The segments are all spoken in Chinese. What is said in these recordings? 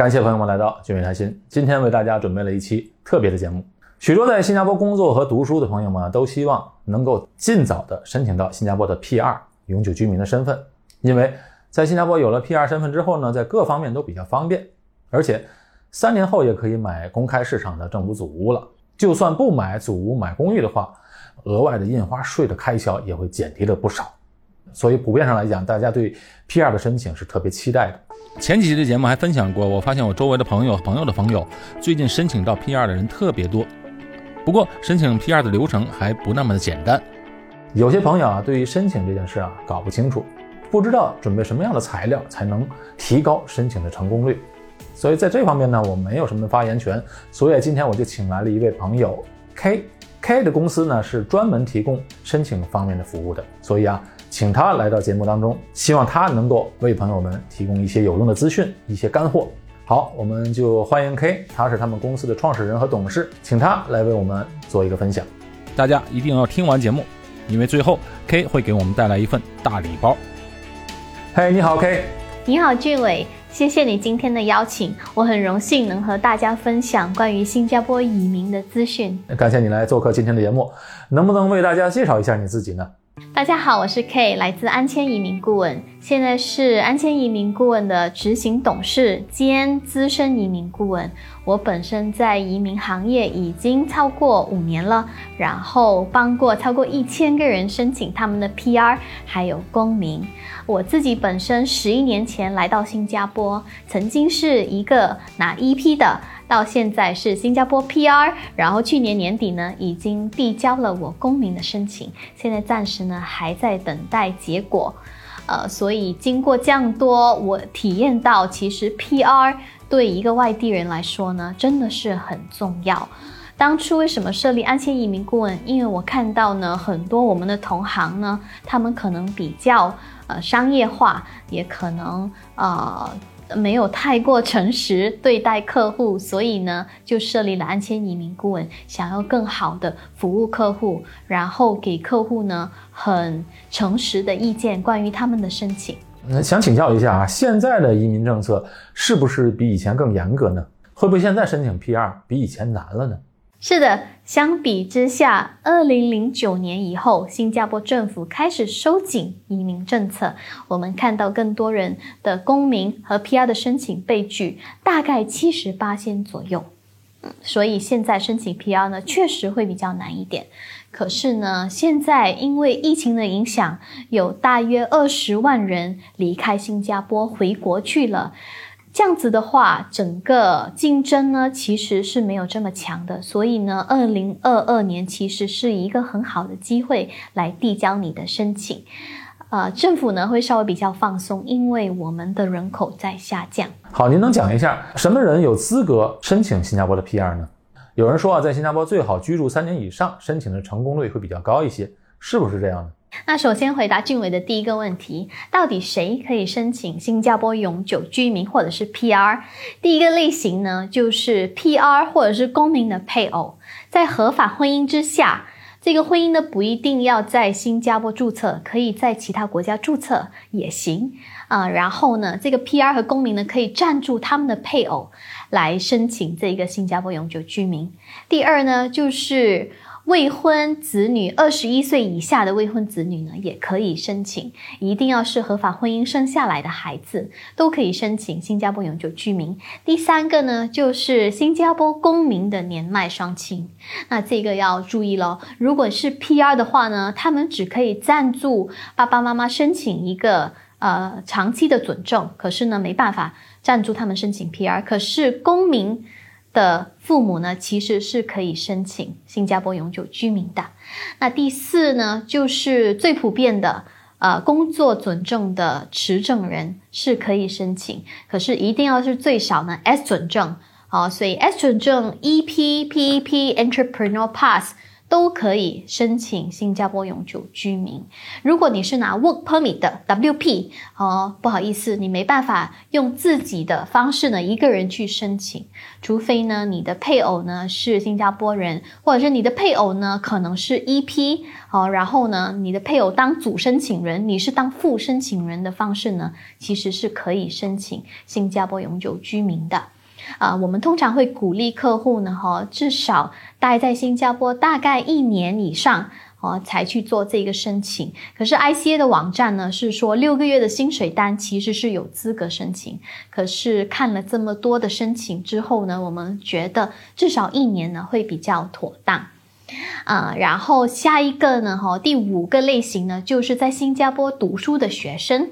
感谢朋友们来到俊美谈心，今天为大家准备了一期特别的节目。许多在新加坡工作和读书的朋友们都希望能够尽早的申请到新加坡的 PR 永久居民的身份，因为在新加坡有了 PR 身份之后呢，在各方面都比较方便，而且三年后也可以买公开市场的政府祖屋了。就算不买祖屋买公寓的话，额外的印花税的开销也会减低了不少。所以普遍上来讲，大家对 PR 的申请是特别期待的。前几期的节目还分享过，我发现我周围的朋友、朋友的朋友，最近申请到 PR 的人特别多。不过申请 PR 的流程还不那么的简单，有些朋友啊，对于申请这件事啊搞不清楚，不知道准备什么样的材料才能提高申请的成功率。所以在这方面呢，我没有什么发言权。所以今天我就请来了一位朋友 K，K 的公司呢是专门提供申请方面的服务的。所以啊。请他来到节目当中，希望他能够为朋友们提供一些有用的资讯、一些干货。好，我们就欢迎 K，他是他们公司的创始人和董事，请他来为我们做一个分享。大家一定要听完节目，因为最后 K 会给我们带来一份大礼包。嘿，你好 K，你好俊伟，谢谢你今天的邀请，我很荣幸能和大家分享关于新加坡移民的资讯。感谢你来做客今天的节目，能不能为大家介绍一下你自己呢？大家好，我是 K，来自安谦移民顾问，现在是安谦移民顾问的执行董事兼资深移民顾问。我本身在移民行业已经超过五年了，然后帮过超过一千个人申请他们的 PR 还有公民。我自己本身十一年前来到新加坡，曾经是一个拿 EP 的。到现在是新加坡 PR，然后去年年底呢，已经递交了我公民的申请，现在暂时呢还在等待结果，呃，所以经过这样多，我体验到其实 PR 对一个外地人来说呢，真的是很重要。当初为什么设立安迁移民顾问？因为我看到呢，很多我们的同行呢，他们可能比较呃商业化，也可能呃。没有太过诚实对待客户，所以呢，就设立了安迁移民顾问，想要更好的服务客户，然后给客户呢很诚实的意见关于他们的申请。那想请教一下啊，现在的移民政策是不是比以前更严格呢？会不会现在申请 PR 比以前难了呢？是的，相比之下，二零零九年以后，新加坡政府开始收紧移民政策。我们看到更多人的公民和 PR 的申请被拒，大概七十八千左右。所以现在申请 PR 呢，确实会比较难一点。可是呢，现在因为疫情的影响，有大约二十万人离开新加坡回国去了。这样子的话，整个竞争呢其实是没有这么强的，所以呢，二零二二年其实是一个很好的机会来递交你的申请。呃，政府呢会稍微比较放松，因为我们的人口在下降。好，您能讲一下什么人有资格申请新加坡的 PR 呢？有人说啊，在新加坡最好居住三年以上，申请的成功率会比较高一些，是不是这样呢？那首先回答俊伟的第一个问题，到底谁可以申请新加坡永久居民或者是 PR？第一个类型呢，就是 PR 或者是公民的配偶，在合法婚姻之下，这个婚姻呢不一定要在新加坡注册，可以在其他国家注册也行啊。然后呢，这个 PR 和公民呢可以赞助他们的配偶来申请这个新加坡永久居民。第二呢，就是。未婚子女二十一岁以下的未婚子女呢，也可以申请，一定要是合法婚姻生下来的孩子，都可以申请新加坡永久居民。第三个呢，就是新加坡公民的年迈双亲，那这个要注意喽。如果是 PR 的话呢，他们只可以赞助爸爸妈妈申请一个呃长期的准证，可是呢，没办法赞助他们申请 PR。可是公民。的父母呢，其实是可以申请新加坡永久居民的。那第四呢，就是最普遍的，呃，工作准证的持证人是可以申请，可是一定要是最少呢 S 准证，好，所以 S 准证 EP、PEP、Entrepreneur Pass 都可以申请新加坡永久居民。如果你是拿 Work Permit 的 WP，哦，不好意思，你没办法用自己的方式呢，一个人去申请，除非呢你的配偶呢是新加坡人，或者是你的配偶呢可能是 EP，哦，然后呢你的配偶当主申请人，你是当副申请人的方式呢，其实是可以申请新加坡永久居民的。啊，我们通常会鼓励客户呢，哈，至少待在新加坡大概一年以上，哦，才去做这个申请。可是 ICA 的网站呢是说六个月的薪水单其实是有资格申请。可是看了这么多的申请之后呢，我们觉得至少一年呢会比较妥当。啊，然后下一个呢，哈，第五个类型呢，就是在新加坡读书的学生。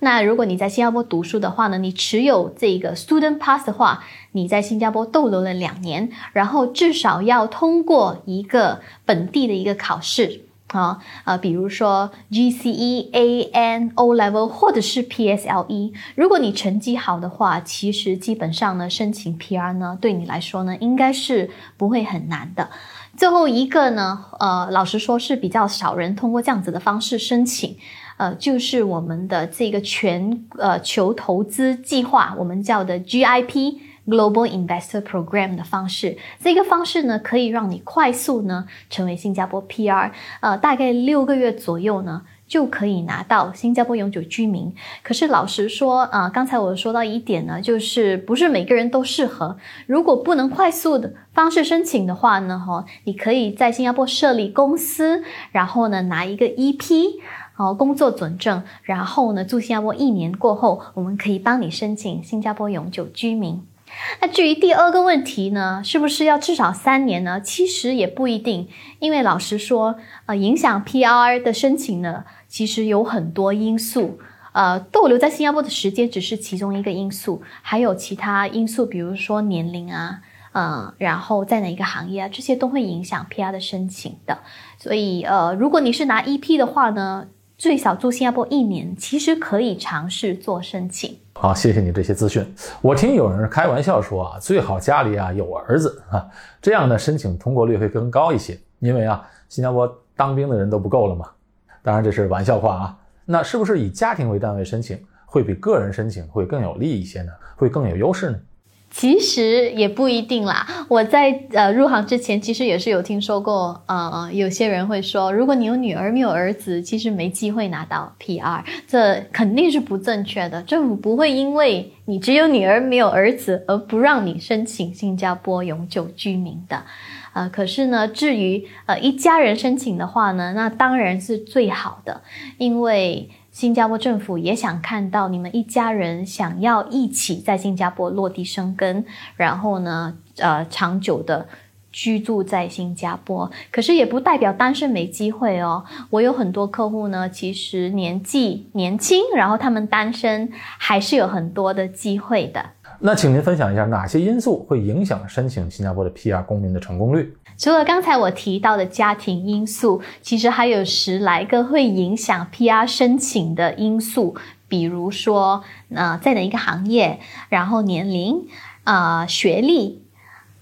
那如果你在新加坡读书的话呢，你持有这个 Student Pass 的话，你在新加坡逗留了两年，然后至少要通过一个本地的一个考试啊，呃，比如说 GCE、AN、O Level 或者是 PSLE。如果你成绩好的话，其实基本上呢，申请 PR 呢，对你来说呢，应该是不会很难的。最后一个呢，呃，老实说是比较少人通过这样子的方式申请。呃，就是我们的这个全呃球投资计划，我们叫的 GIP Global Investor Program 的方式。这个方式呢，可以让你快速呢成为新加坡 PR，呃，大概六个月左右呢就可以拿到新加坡永久居民。可是老实说啊，刚才我说到一点呢，就是不是每个人都适合。如果不能快速的方式申请的话呢，哈，你可以在新加坡设立公司，然后呢拿一个 EP。哦，工作准证，然后呢，住新加坡一年过后，我们可以帮你申请新加坡永久居民。那至于第二个问题呢，是不是要至少三年呢？其实也不一定，因为老实说，呃，影响 PR 的申请呢，其实有很多因素。呃，逗留在新加坡的时间只是其中一个因素，还有其他因素，比如说年龄啊，嗯，然后在哪一个行业啊，这些都会影响 PR 的申请的。所以，呃，如果你是拿 EP 的话呢？最少住新加坡一年，其实可以尝试做申请。好，谢谢你这些资讯。我听有人开玩笑说啊，最好家里啊有儿子啊，这样呢申请通过率会更高一些。因为啊，新加坡当兵的人都不够了嘛。当然这是玩笑话啊。那是不是以家庭为单位申请会比个人申请会更有利一些呢？会更有优势呢？其实也不一定啦。我在呃入行之前，其实也是有听说过，呃，有些人会说，如果你有女儿没有儿子，其实没机会拿到 PR，这肯定是不正确的。政府不会因为你只有女儿没有儿子而不让你申请新加坡永久居民的。呃，可是呢，至于呃一家人申请的话呢，那当然是最好的，因为。新加坡政府也想看到你们一家人想要一起在新加坡落地生根，然后呢，呃，长久的居住在新加坡。可是也不代表单身没机会哦。我有很多客户呢，其实年纪年轻，然后他们单身，还是有很多的机会的。那请您分享一下哪些因素会影响申请新加坡的 PR 公民的成功率？除了刚才我提到的家庭因素，其实还有十来个会影响 PR 申请的因素，比如说，呃，在哪一个行业，然后年龄，啊，学历，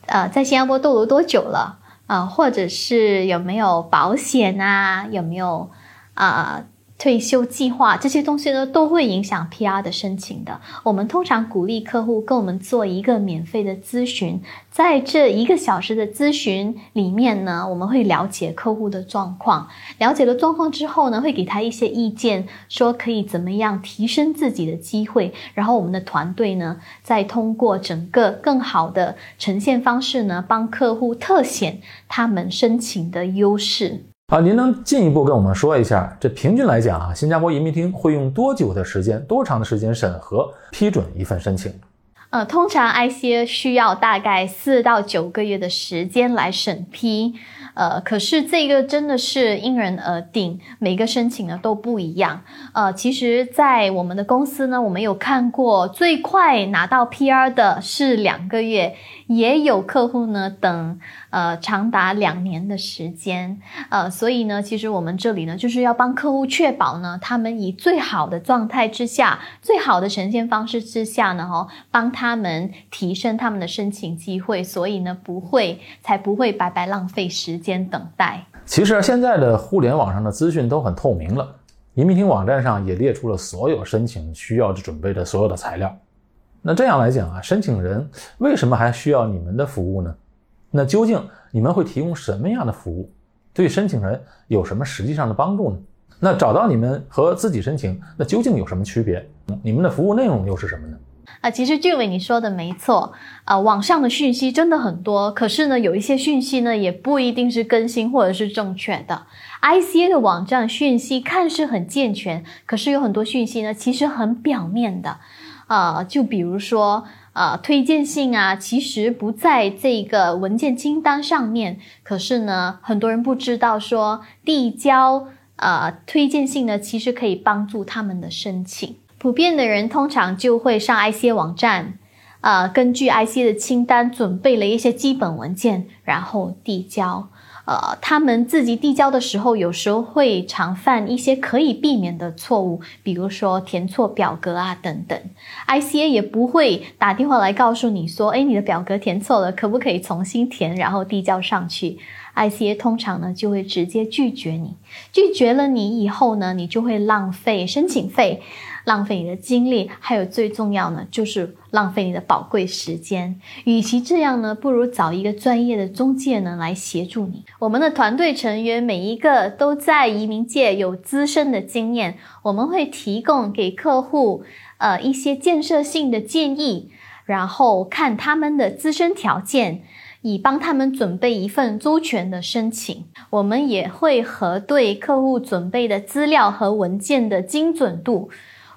呃，在新加坡逗留多久了，啊，或者是有没有保险啊，有没有，啊。退休计划这些东西呢，都会影响 PR 的申请的。我们通常鼓励客户跟我们做一个免费的咨询，在这一个小时的咨询里面呢，我们会了解客户的状况。了解了状况之后呢，会给他一些意见，说可以怎么样提升自己的机会。然后我们的团队呢，再通过整个更好的呈现方式呢，帮客户特显他们申请的优势。啊，您能进一步跟我们说一下，这平均来讲啊，新加坡移民厅会用多久的时间、多长的时间审核批准一份申请？呃，通常 ICA 需要大概四到九个月的时间来审批。呃，可是这个真的是因人而定，每个申请呢都不一样。呃，其实，在我们的公司呢，我们有看过最快拿到 PR 的是两个月，也有客户呢等呃，长达两年的时间，呃，所以呢，其实我们这里呢，就是要帮客户确保呢，他们以最好的状态之下，最好的呈现方式之下呢，哈，帮他们提升他们的申请机会，所以呢，不会才不会白白浪费时间先等待。其实现在的互联网上的资讯都很透明了，移民厅网站上也列出了所有申请需要准备的所有的材料。那这样来讲啊，申请人为什么还需要你们的服务呢？那究竟你们会提供什么样的服务，对申请人有什么实际上的帮助呢？那找到你们和自己申请，那究竟有什么区别？你们的服务内容又是什么呢？啊，其实俊伟你说的没错，啊，网上的讯息真的很多，可是呢，有一些讯息呢也不一定是更新或者是正确的。ICA 的网站讯息看似很健全，可是有很多讯息呢其实很表面的，啊，就比如说。啊，推荐信啊，其实不在这个文件清单上面。可是呢，很多人不知道说递交呃推荐信呢，其实可以帮助他们的申请。普遍的人通常就会上 ICA 网站，呃，根据 ICA 的清单准备了一些基本文件，然后递交。呃，他们自己递交的时候，有时候会常犯一些可以避免的错误，比如说填错表格啊等等。ICA 也不会打电话来告诉你说，哎，你的表格填错了，可不可以重新填，然后递交上去？ICA 通常呢就会直接拒绝你，拒绝了你以后呢，你就会浪费申请费。浪费你的精力，还有最重要呢，就是浪费你的宝贵时间。与其这样呢，不如找一个专业的中介呢来协助你。我们的团队成员每一个都在移民界有资深的经验，我们会提供给客户呃一些建设性的建议，然后看他们的自身条件，以帮他们准备一份周全的申请。我们也会核对客户准备的资料和文件的精准度。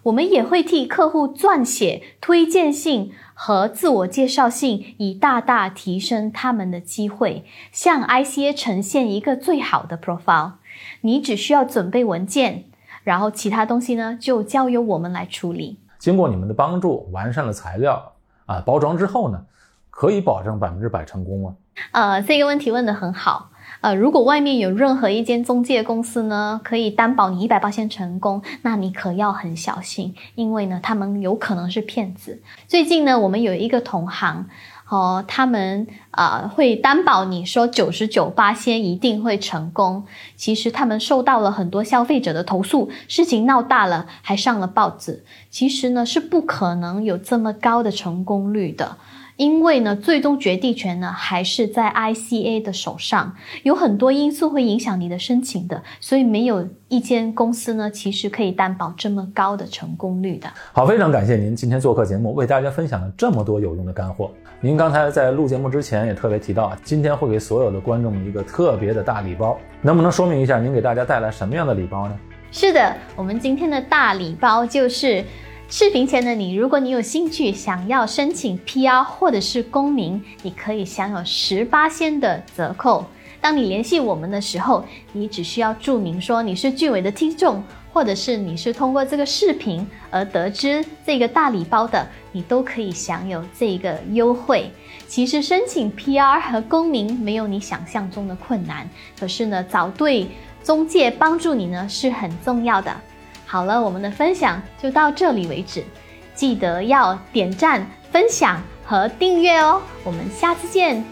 我们也会替客户撰写推荐信和自我介绍信，以大大提升他们的机会，向 ICA 呈现一个最好的 profile。你只需要准备文件，然后其他东西呢就交由我们来处理。经过你们的帮助，完善了材料啊，包装之后呢，可以保证百分之百成功吗？呃，这个问题问得很好。呃，如果外面有任何一间中介公司呢，可以担保你一百八千成功，那你可要很小心，因为呢，他们有可能是骗子。最近呢，我们有一个同行，哦，他们啊会担保你说九十九八千一定会成功，其实他们受到了很多消费者的投诉，事情闹大了，还上了报纸。其实呢，是不可能有这么高的成功率的。因为呢，最终决定权呢还是在 ICA 的手上，有很多因素会影响你的申请的，所以没有一间公司呢其实可以担保这么高的成功率的。好，非常感谢您今天做客节目，为大家分享了这么多有用的干货。您刚才在录节目之前也特别提到，今天会给所有的观众一个特别的大礼包，能不能说明一下您给大家带来什么样的礼包呢？是的，我们今天的大礼包就是。视频前的你，如果你有兴趣想要申请 PR 或者是公民，你可以享有十八仙的折扣。当你联系我们的时候，你只需要注明说你是俊伟的听众，或者是你是通过这个视频而得知这个大礼包的，你都可以享有这个优惠。其实申请 PR 和公民没有你想象中的困难，可是呢，找对中介帮助你呢是很重要的。好了，我们的分享就到这里为止，记得要点赞、分享和订阅哦。我们下次见。